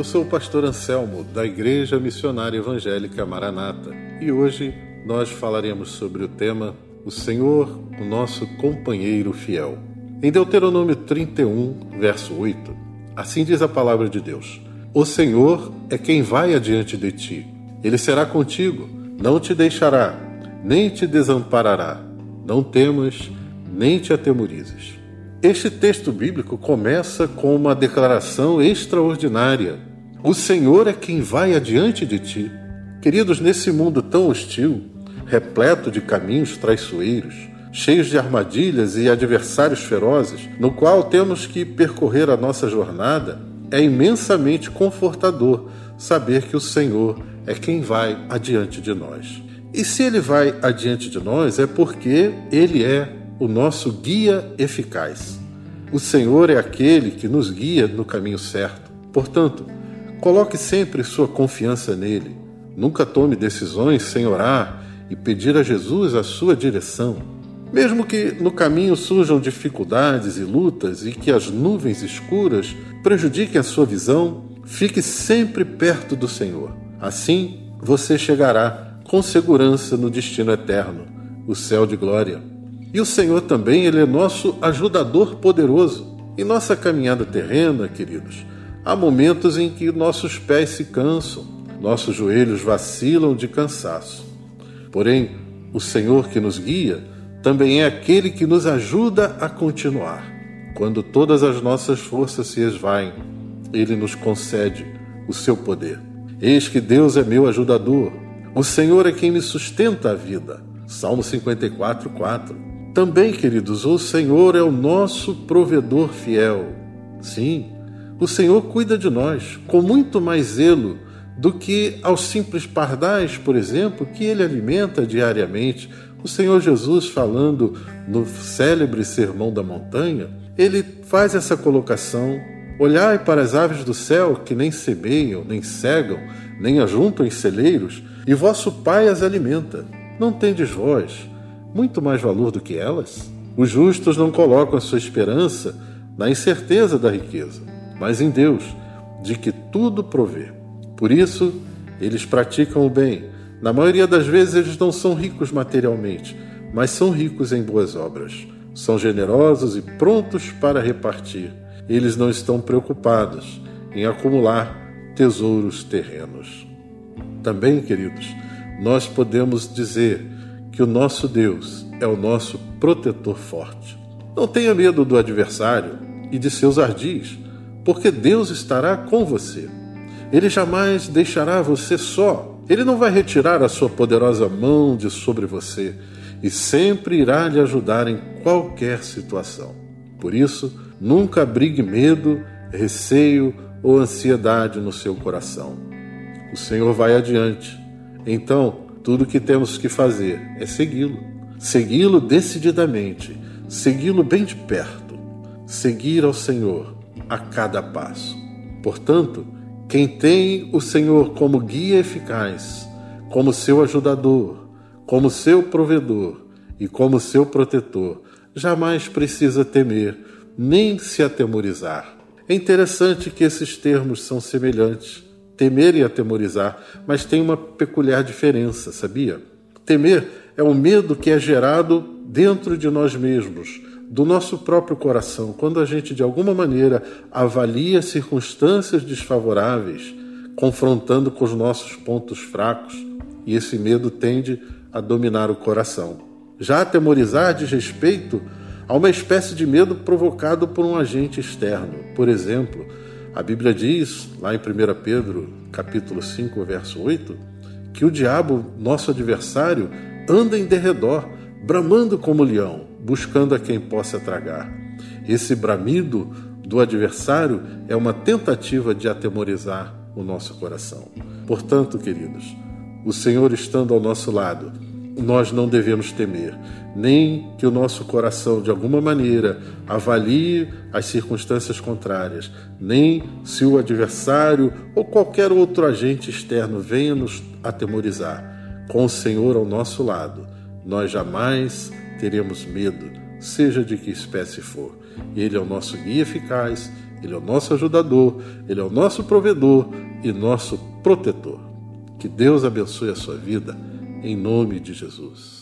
Eu sou o pastor Anselmo, da Igreja Missionária Evangélica Maranata, e hoje nós falaremos sobre o tema O Senhor, o nosso companheiro fiel. Em Deuteronômio 31, verso 8, assim diz a palavra de Deus: O Senhor é quem vai adiante de ti. Ele será contigo, não te deixará, nem te desamparará. Não temas, nem te atemorizes. Este texto bíblico começa com uma declaração extraordinária. O Senhor é quem vai adiante de ti. Queridos, nesse mundo tão hostil, repleto de caminhos traiçoeiros, cheios de armadilhas e adversários ferozes, no qual temos que percorrer a nossa jornada, é imensamente confortador saber que o Senhor é quem vai adiante de nós. E se ele vai adiante de nós, é porque ele é o nosso guia eficaz. O Senhor é aquele que nos guia no caminho certo. Portanto, coloque sempre sua confiança nele. Nunca tome decisões sem orar e pedir a Jesus a sua direção. Mesmo que no caminho surjam dificuldades e lutas e que as nuvens escuras prejudiquem a sua visão, fique sempre perto do Senhor. Assim, você chegará com segurança no destino eterno, o céu de glória. E o Senhor também, Ele é nosso ajudador poderoso. Em nossa caminhada terrena, queridos, há momentos em que nossos pés se cansam, nossos joelhos vacilam de cansaço. Porém, o Senhor que nos guia também é aquele que nos ajuda a continuar. Quando todas as nossas forças se esvaem, Ele nos concede o seu poder. Eis que Deus é meu ajudador. O Senhor é quem me sustenta a vida. Salmo 54, 4. Também, queridos, o Senhor é o nosso provedor fiel. Sim, o Senhor cuida de nós com muito mais zelo do que aos simples pardais, por exemplo, que ele alimenta diariamente. O Senhor Jesus, falando no célebre Sermão da Montanha, ele faz essa colocação: Olhai para as aves do céu, que nem semeiam, nem cegam, nem ajuntam em celeiros, e vosso Pai as alimenta. Não tendes vós muito mais valor do que elas? Os justos não colocam a sua esperança na incerteza da riqueza, mas em Deus, de que tudo provê. Por isso, eles praticam o bem. Na maioria das vezes, eles não são ricos materialmente, mas são ricos em boas obras. São generosos e prontos para repartir. Eles não estão preocupados em acumular tesouros terrenos. Também, queridos, nós podemos dizer que o nosso Deus é o nosso protetor forte. Não tenha medo do adversário e de seus ardis, porque Deus estará com você. Ele jamais deixará você só. Ele não vai retirar a sua poderosa mão de sobre você e sempre irá lhe ajudar em qualquer situação. Por isso, nunca abrigue medo, receio ou ansiedade no seu coração. O Senhor vai adiante. Então, tudo o que temos que fazer é segui-lo. Segui-lo decididamente, segui-lo bem de perto, seguir ao Senhor a cada passo. Portanto, quem tem o Senhor como guia eficaz, como seu ajudador, como seu provedor e como seu protetor, jamais precisa temer nem se atemorizar. É interessante que esses termos são semelhantes temer e atemorizar, mas tem uma peculiar diferença, sabia? Temer é o medo que é gerado dentro de nós mesmos, do nosso próprio coração, quando a gente de alguma maneira avalia circunstâncias desfavoráveis, confrontando com os nossos pontos fracos, e esse medo tende a dominar o coração. Já atemorizar diz respeito a uma espécie de medo provocado por um agente externo. Por exemplo, a Bíblia diz, lá em 1 Pedro, capítulo 5, verso 8, que o diabo, nosso adversário, anda em derredor, bramando como leão, buscando a quem possa tragar. Esse bramido do adversário é uma tentativa de atemorizar o nosso coração. Portanto, queridos, o Senhor estando ao nosso lado, nós não devemos temer, nem que o nosso coração, de alguma maneira, avalie as circunstâncias contrárias, nem se o adversário ou qualquer outro agente externo venha nos atemorizar. Com o Senhor ao nosso lado, nós jamais teremos medo, seja de que espécie for. Ele é o nosso guia eficaz, ele é o nosso ajudador, ele é o nosso provedor e nosso protetor. Que Deus abençoe a sua vida, em nome de Jesus.